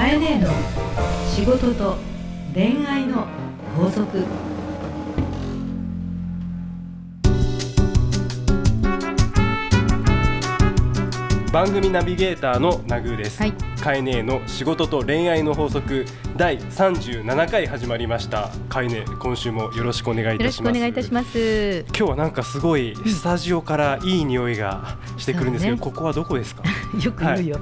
かえねえの仕事と恋愛の法則番組ナビゲーターのナグーです、はい。カエネーの仕事と恋愛の法則第37回始まりました。カエネ今週もよろしくお願いいよろしくおたします願いいたします。今日はなんかすごいスタジオからいい匂いがしてくるんですけど、ね。ここはどこですか？よく言うよ、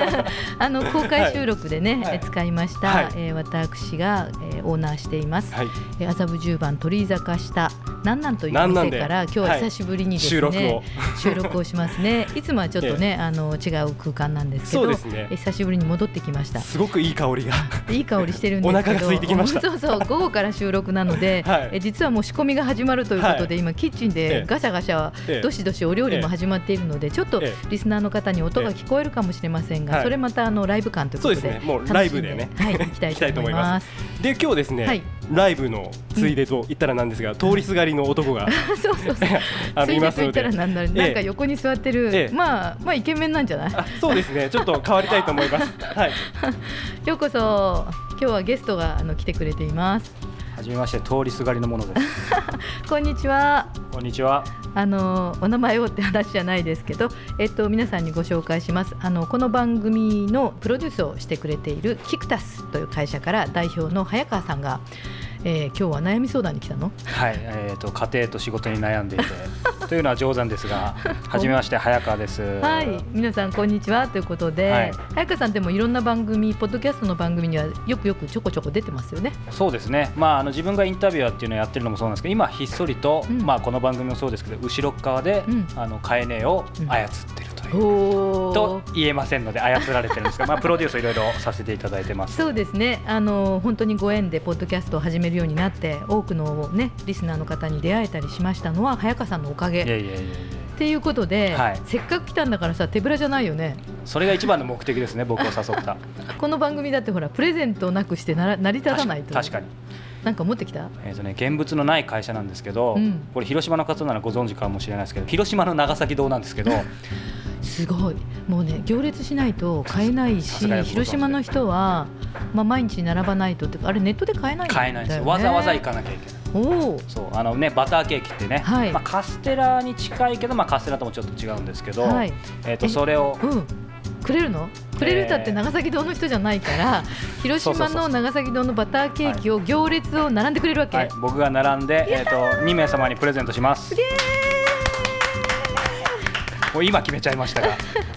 あの公開収録でね、はい。え使いました、はい。えー私が、えーオーナーしています、はい。えー麻布十番鳥居坂下なんなんという店から今日は久しぶりにですね、収録を。収録をしますね。いつもはちょっとね、あの違う空間なんですけどね。えー久しぶりに戻ってきました。すごくいい香りが。いい香りしてるんですけど。お腹が空いてきました。そうそう午後から収録なので、はいえ実はもう仕込みが始まるということで、は今キッチンえでえガシャガシャええどしどしお料理も始まっているのでちょっとえリスナーの方に音が聞こえるかもしれませんが、はいそれまたあのライブ感ということでそうですねもうライブでねはい行きたいと思います。で今日ですね、はいライブのついでと言ったらなんですが、通りすがりの男がそう そうそう。あのいますのでらなんだろう、ええなんか横に座ってる、ええまあまあイケメンなんじゃない？あそうですねちょっと変わりたいと思います はいようこそ。今日はゲストがあの来てくれています。はじめまして通りすがりのものです。こんにちは。こんにちは。あのお名前をって話じゃないですけど、えっと皆さんにご紹介します。あのこの番組のプロデュースをしてくれているキクタスという会社から代表の早川さんが、えー、今日は悩み相談に来たの？はい、えっ、と家庭と仕事に悩んでいて というのは冗談ですが、はじめまして早川です。はい、皆さんこんにちはということで、はい早川さんでもいろんな番組、ポッドキャストの番組にはよくよくちょこちょこ出てますよね。そうですね。まああの自分がインタビュアーっていうのをやってるのもそうなんですけど、今ひっそりと、うんまあこの番組もそうですけど、後ろ側で、うんあのカエネを操ってるう。おと言えませんので操られてるんですが、まあプロデュースをいろいろさせていただいてます。そうですねあの本当にご縁でポッドキャストを始めるようになって多くの、ね、リスナーの方に出会えたりしましたのは早川さんのおかげいやいやいや。っていうことで、はいせっかく来たんだからさ手ぶらじゃないよねそれが一番の目的ですね。僕を誘った。この番組だってほらプレゼントなくしてなら成り立たないと確かに。なんか持ってきた？えーとね、現物のない会社なんですけど、うんこれ広島の方ならご存知かもしれないですけど広島の長崎堂なんですけどすごい。もうね行列しないと買えないし広島の人は、まあ、毎日並ばないとってあれネットで買えないんだよね。買えないんですよわざわざ行かなきゃいけない。おお。そうあのねバターケーキってね、はい。まあ、カステラに近いけど、まあ、カステラともちょっと違うんですけど、はい。えー、とえそれをうん。くれるの？くれるだって長崎堂の人じゃないから、広島の長崎堂のバターケーキを行列を並んでくれるわけ、はい、僕が並んで、えー、と2名様にプレゼントしますもう今決めちゃいましたが、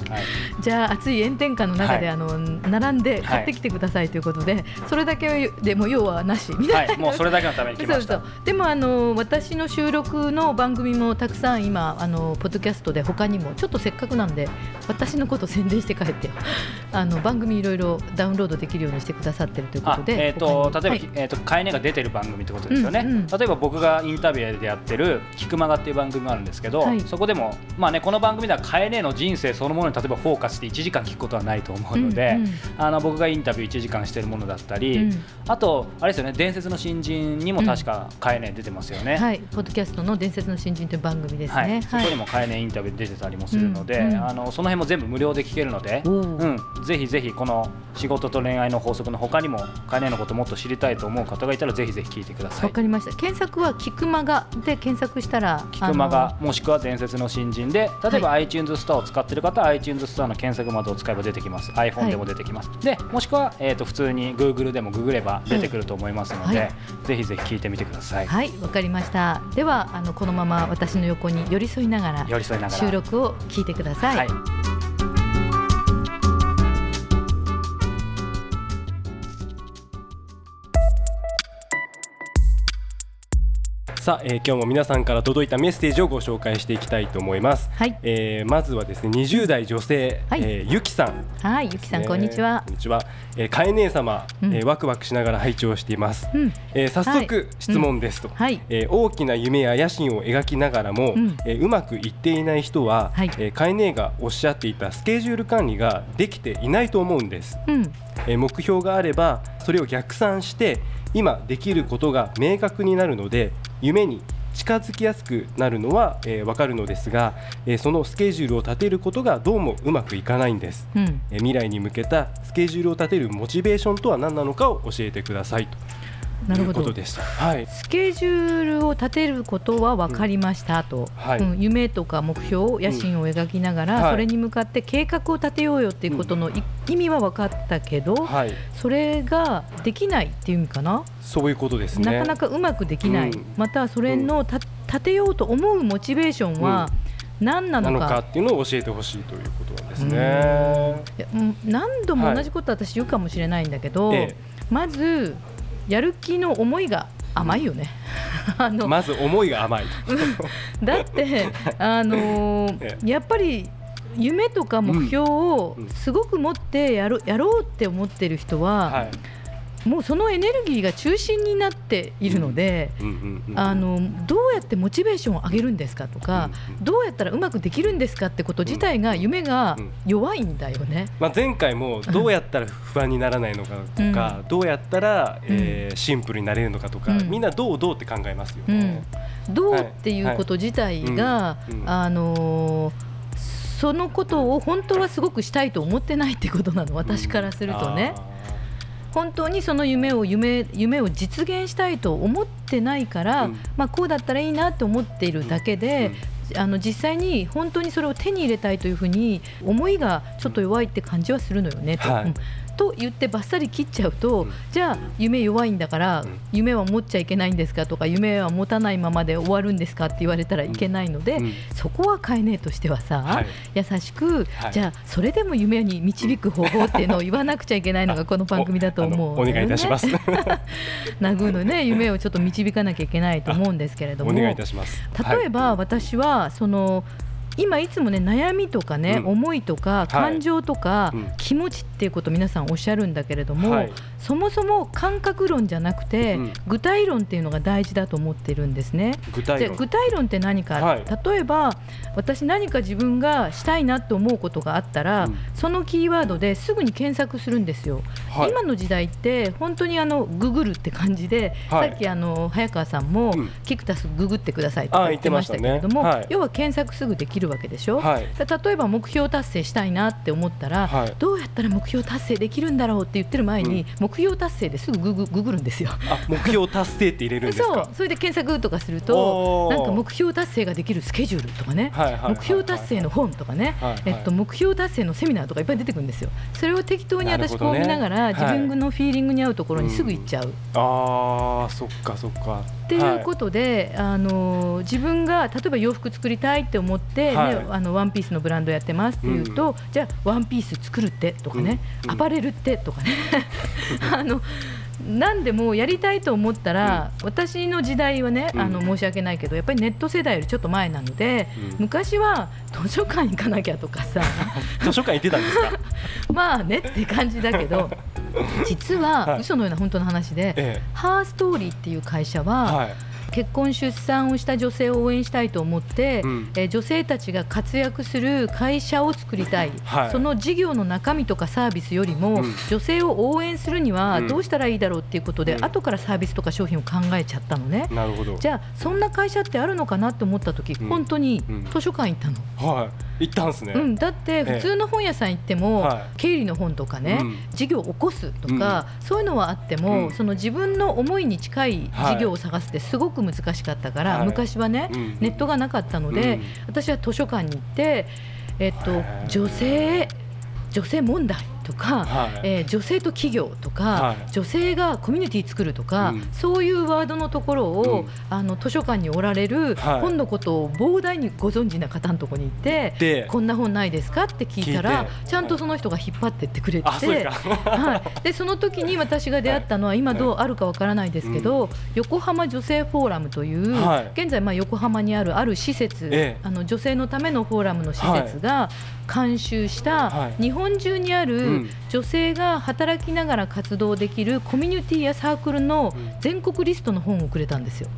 はい、じゃあ暑い炎天下の中で、はい。あの並んで買ってきてくださいということで、それだけでも要はなしみたいな、はい、もうそれだけのために来ました。そうそう。でもあの私の収録の番組もたくさん今あのポッドキャストで他にもちょっとせっかくなんで私のこと宣伝して帰って あの番組いろいろダウンロードできるようにしてくださってるというこあとでえー、と例えば、はい。えー、とカエネが出てる番組ってことですよね、うんうん。例えば僕がインタビューでやってる「キクマガ」っていう番組があるんですけど、はい。そこでも、まあね、この番組ではカエネの人生そのものに例えばフォーカスして1時間聞くことはないと思うので、うんうん。あの僕がインタビュー1時間してるものだったり、うん。あとあれですよね伝説の新人にも確かカエネ出てますよね。はい、ポッドキャストの伝説の新人という番組ですはい。ね。そこにもカエネインタビュー出てたりもするので、うんうん。あのその辺も全部無料で聞けるので、おう。ーん、ぜひぜひこの仕事と恋愛の法則の他にもカエネのこともっと知りたいと思う方がいたらぜひぜひ聞いてください。わかりました。検索はキクマガで検索したら、キクマガもしくは伝説の新人で例えば iTunes ストアを使っている方は iTunes ストアの検索窓を使えば出てきます。はい。iPhone でも出てきます、でもしくは、えー、と普通に Google でもググれば出てくると思いますので、はい。ぜひぜひ聞いてみてください、はい、わかりました。ではあのこのまま私の横に寄り添いながら寄り添いながら。収録を聞いてください。はいさあ、えー今日も皆さんから届いたメッセージをご紹介していきたいと思います、はい。えーまずはですね20代女性、はい。えーゆきさん。はい、ゆきさん、こんにちは。こ。んにちは。えー、かえ姉様、うん。えーワクワクしながら拝聴しています。うん、えー早速、はい。質問ですと、はい。えー大きな夢や野心を描きながらも、うん。えーうまくいっていない人は、はい。えーかえ姉がおっしゃっていたスケジュール管理ができていないと思うんです。うん、えー目標があればそれを逆算して今できることが明確になるので夢に近づきやすくなるのは、えー、分かるのですが、えー、そのスケジュールを立てることがどうもうまくいかないんです、うん、えー、未来に向けたスケジュールを立てるモチベーションとは何なのかを教えてくださいとなるほど。はい、スケジュールを立てることは分かりましたと、うん。夢とか目標野心を描きながら、それに向かって計画を立てようよっていうことの、意味は分かったけど、それができないっていう意味かな？そういうことですね。なかなかうまくできない、またそれのた立てようと思うモチベーションは、何なのか。っていうのを教えてほしいということなん。ですね。何度も同じこと私言うかもしれないんだけど、まずやる気の思いが甘いよね。あのまず思いが甘い。だって あのー、やっぱり夢とか目標をすごく持ってやるやろうって思ってる人は、はいもうそのエネルギーが中心になっているので、あのどうやってモチベーションを上げるんですかとか、どうやったらうまくできるんですかってこと自体が夢が弱いんだよね。まあ、前回もどうやったら不安にならないのかとか、どうやったら、えー、シンプルになれるのかとか、みんなどうどうって考えますよね。どうっていうこと自体が、あのそのことを本当はすごくしたいと思ってないってことなの私からするとね。本当にその夢を夢夢を実現したいと思ってないから、うん、まあ、こうだったらいいなと思っているだけで、うん、あの実際に本当にそれを手に入れたいというふうに思いがちょっと弱いって感じはするのよねと。はいと言ってばっさり切っちゃうと、じゃあ夢弱いんだから夢は持っちゃいけないんですかとか夢は持たないままで終わるんですかって言われたらいけないので、そこは飼い姉としてはさ、はい、優しく、はい、じゃあそれでも夢に導く方法っていうのを言わなくちゃいけないのがこの番組だと思う、ね、お願いいたします。ナグーのね夢をちょっと導かなきゃいけないと思うんですけれども例えば私はその今いつもね悩みとかね、うん、思いとか感情とか、はい、気持ちっていうことを皆さんおっしゃるんだけれども、はい、そもそも感覚論じゃなくて、うん、具体論っていうのが大事だと思ってるんですね。具体論。具体論って何か、はい、例えば私何か自分がしたいなと思うことがあったら、うん、そのキーワードですぐに検索するんですよ。今の時代って本当にあのググるって感じで、さっきあの早川さんも、キクタスググってくださいと言ってましたけれども、ね、要は検索すぐできるわけでしょ、はい、例えば目標達成したいなって思ったら、はい、どうやったら目標達成できるんだろうって言ってる前に、うん、目標達成ですぐググググるんですよ。あ目標達成って入れるんですそう。それで検索とかするとなんか目標達成ができるスケジュールとかね、はいはい、目標達成の本とかね、はいはい、えっと、目標達成のセミナーとかいっぱい出てくるんですよ。それを適当に私こう見ながら、ね、自分のフィーリングに合うところにすぐ行っちゃう。うん、ああそっかそっか。っていうことで、はい、あの自分が例えば洋服作りたいって思って、ね、はい、あのワンピースのブランドやってますっていうと、うん、じゃあワンピース作るってとかね、うん、アパレルってとかね。あの何でもやりたいと思ったら、うん、私の時代はね、あの申し訳ないけどやっぱりネット世代よりちょっと前なので、うん、昔は図書館行かなきゃとかさ。図書館行ってたんですか？まあねって感じだけど 実は嘘のような本当の話で、ええ、ハーストーリーっていう会社は、はい。結婚出産をした女性を応援したいと思って、うん、え女性たちが活躍する会社を作りたい、はい、その事業の中身とかサービスよりも、うん、女性を応援するにはどうしたらいいだろうっていうことで、うん、後からサービスとか商品を考えちゃったのね。なるほど。じゃあそんな会社ってあるのかなって思った時、本当に図書館行ったの。はい行ったんですね、うん、だって普通の本屋さん行っても、はい、経理の本とかね、うん、事業を起こすとか、うん、そういうのはあっても、うん、その自分の思いに近い事業を探すってすごく難しかったから、はい、昔はね、ネットがなかったので、私は図書館に行って、えっと、女性女性問題とか、はい、えー、女性と企業とか、はい、女性がコミュニティ作るとか、うん、そういうワードのところを、うん、あの図書館におられる、本のことを膨大にご存知な方のところに行ってこんな本ないですかって聞いたらちゃんとその人が引っ張ってってくれて、はい、でその時に私が出会ったのは今どうあるかわからないですけど、横浜女性フォーラムという、現在まあ横浜にあるある施設、ええ、あの女性のためのフォーラムの施設が監修した日本中にある女性が働きながら活動できるコミュニティやサークルの全国リストの本をくれたんですよ。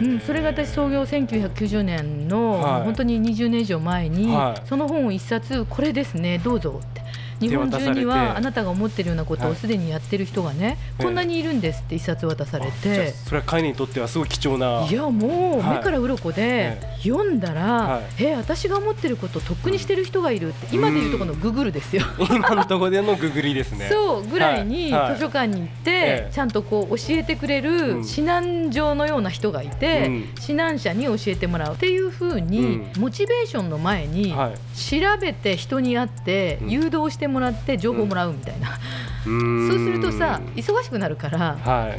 うん、それが私創業1990年の、はい、本当に20年以上前に、はい、その本を一冊これですねどうぞって日本中にはあなたが思ってるようなことをすでにやってる人がね、はい、こんなにいるんですって一冊渡されて、それはカイネにとってはすごい貴重な。いやもう目から鱗で読んだら、はい、え私が思ってることをとっくにしてる人がいるって今でいうとこのググルですよ。今のところでのググリですね。そうぐらいに図書館に行って、ちゃんとこう教えてくれる指南状のような人がいて、うん、指南者に教えてもらうっていうふうに、モチベーションの前に調べて人に会って誘導してもらって情報もらうみたいな、そうするとさ忙しくなるから、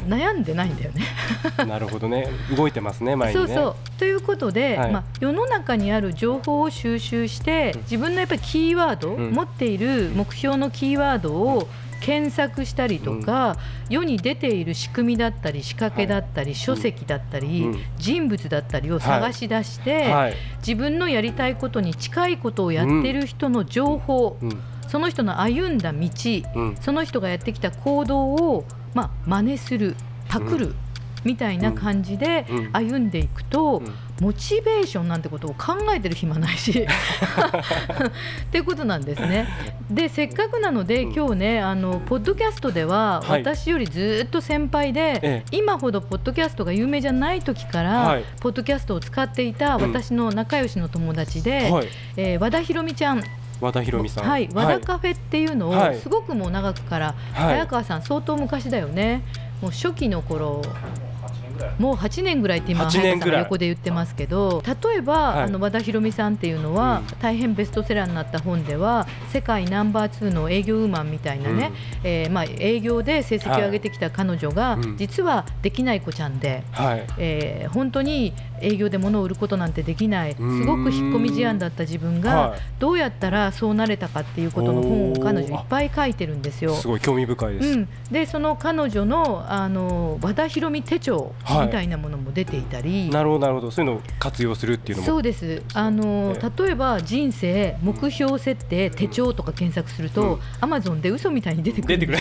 悩んでないんだよね。なるほどね。動いてますね前にね。そうそう。ということで、はい、まあ、世の中にある情報を収集して自分のやっぱりキーワード、うん、持っている目標のキーワードを検索したりとか、うん、世に出ている仕組みだったり仕掛けだったり、はい、書籍だったり、うん、人物だったりを探し出して、はい、自分のやりたいことに近いことをやってる人の情報、その人の歩んだ道、その人がやってきた行動を、まあ、真似するパクる、みたいな感じで歩んでいくと、モチベーションなんてことを考えてる暇ないし。っていうことなんですね。でせっかくなので今日ねあのポッドキャストでは私よりずっと先輩で、今ほどポッドキャストが有名じゃない時から、ポッドキャストを使っていた私の仲良しの友達で、え和田博美ちゃん和田博美さん、はい、和田カフェっていうのをすごくもう長くから、早川さん相当昔だよね。もう初期の頃もう8年ぐらいって今早川さんが横で言ってますけど例えば、はい、あの和田博美さんっていうのは、うん、大変ベストセラーになった本では世界ナンバー2の営業ウーマンみたいなね、うん、えー、まあ、営業で成績を上げてきた彼女が、はい、実はできない子ちゃんで、はい、えー、本当に営業で物を売ることなんてできないすごく引っ込み思案だった自分がどうやったらそうなれたかっていうことの本を彼女いっぱい書いてるんですよ。すごい興味深いです、うん、でその彼女のあの和田博美手帳みたいなものも出ていたり、はい、なるほどなるほど。そういうのを活用するっていうのも。そうです。あの、例えば人生目標設定手帳とか検索すると、アマゾンで嘘みたいに出てくる。出てくる。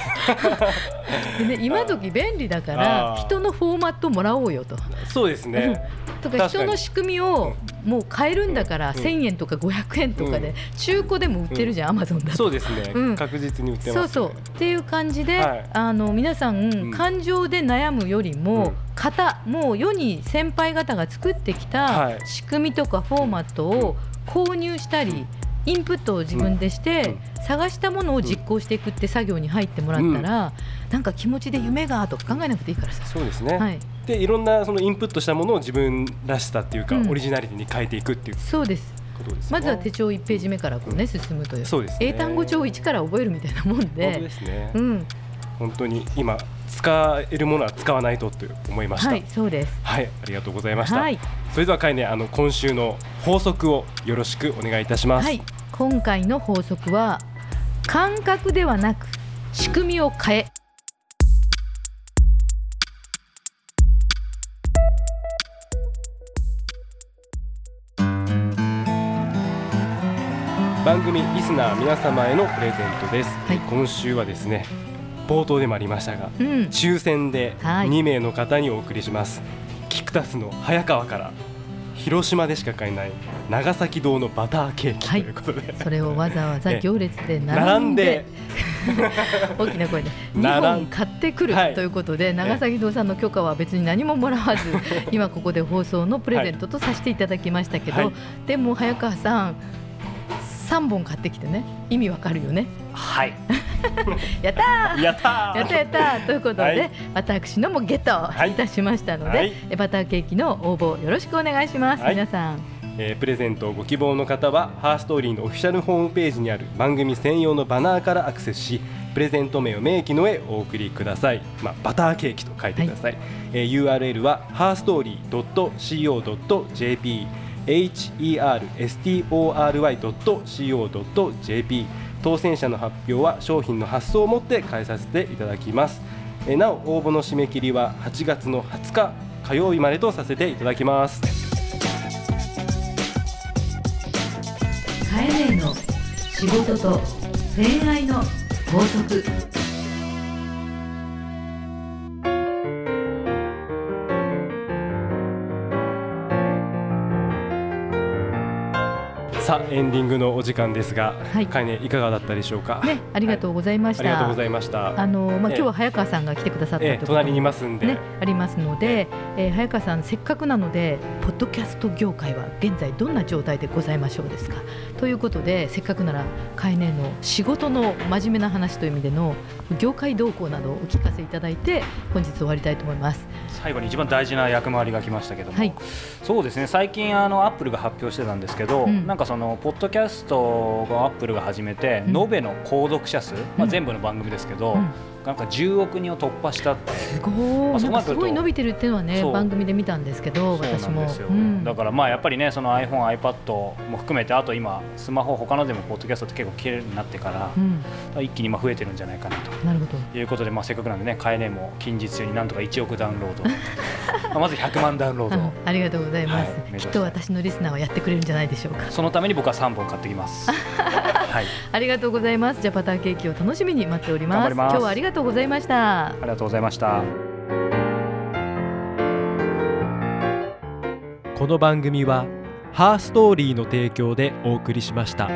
で、ね、今時便利だから人のフォーマットもらおうよと。そうですね。とか人の仕組みをもう買えるんだから1000円とか500円とかで中古でも売ってるじゃん、アマゾンだと。そうですね、確実に売ってます、そうそう。っていう感じで、あの皆さん、感情で悩むよりも、型もう世に先輩方が作ってきた仕組みとかフォーマットを購入したり、インプットを自分でして、探したものを実行していくって作業に入ってもらったら、なんか気持ちで夢がとか考えなくていいからさ。そうですね、はい、でいろんなそのインプットしたものを自分らしさっていうか、オリジナリティに変えていくっていうそうです。まずは手帳1ページ目からこうね、進むという。そうです、英単語帳を1から覚えるみたいなもんで。本当ですね、うん、本当に今使えるものは使わないとと思いました。はい、そうです。はい、ありがとうございました。はい、それではかいね、あの今週の法則をよろしくお願いいたします。はい、今回の法則は感覚ではなく仕組みを変え。番組リスナー皆様へのプレゼントです、はい、今週はですね冒頭でもありましたが、うん、抽選で2名の方にお送りします、はい、キクタスの早川から広島でしか買えない長崎堂のバターケーキということで、はい、それをわざわざ 行列で並んで 大きな声で 2本買ってくるということで、長崎堂さんの許可は別に何ももらわず今ここで放送のプレゼントとさせていただきましたけど、でも早川さん3本買ってきてね。意味わかるよね。はい。やったやったやったやったということで、はい、私のもゲットい。たしましたので、はい、バターケーキの応募よろしくお願いします、はい、皆さん。えー、プレゼントをご希望の方はハーストーリーのオフィシャルホームページにある番組専用のバナーからアクセスしプレゼント名を明記の上お送りください、まあ、バターケーキと書いてください、はい、えー、URL はハーストーリー .co.jp herstory.co.jp 当選者の発表は商品の発送をもって返させていただきます。えなお応募の締め切りは8月の20日火曜日までとさせていただきます。カエネの仕事と恋愛の法則。さあエンディングのお時間ですが、はい、かいねいかがだったでしょうか？ね、ありがとうございました。はい、ありがとうございました。あのまあ、今日は早川さんが来てくださったところ、隣にいますんで、ね、ありますので、えー、早川さんせっかくなのでポッドキャスト業界は現在どんな状態でございましょうですか？ということでせっかくならかいねの仕事の真面目な話という意味での業界動向などをお聞かせいただいて本日終わりたいと思います。最後に一番大事な役回りが来ましたけども、はい、そうですね最近あのアップルが発表してたんですけど、うん、なんかそのポッドキャストをアップルが始めて、うん、延べの購読者数、まあ、全部の番組ですけど、うんなんか10億人を突破したって。すごい、まあ、すごい伸びてるっていうのはね番組で見たんですけど私も、うん、だからまあやっぱりねその iPhone、iPad も含めてあと今スマホ他のでもポッドキャストって結構綺麗になってから、うん、一気に今増えてるんじゃないかなと。なるほど。いうことで、まあ、せっかくなんでね買えねも近日中になんとか1億ダウンロード。まず100万ダウンロード。ありがとうございます、はい、きっと私のリスナーはやってくれるんじゃないでしょうか。そのために僕は3本買ってきます はい、ありがとうございます。じゃあバターケーキを楽しみに待っております。今日はありがとうございました。ありがとうございました。この番組はハーストーリーの提供でお送りしました。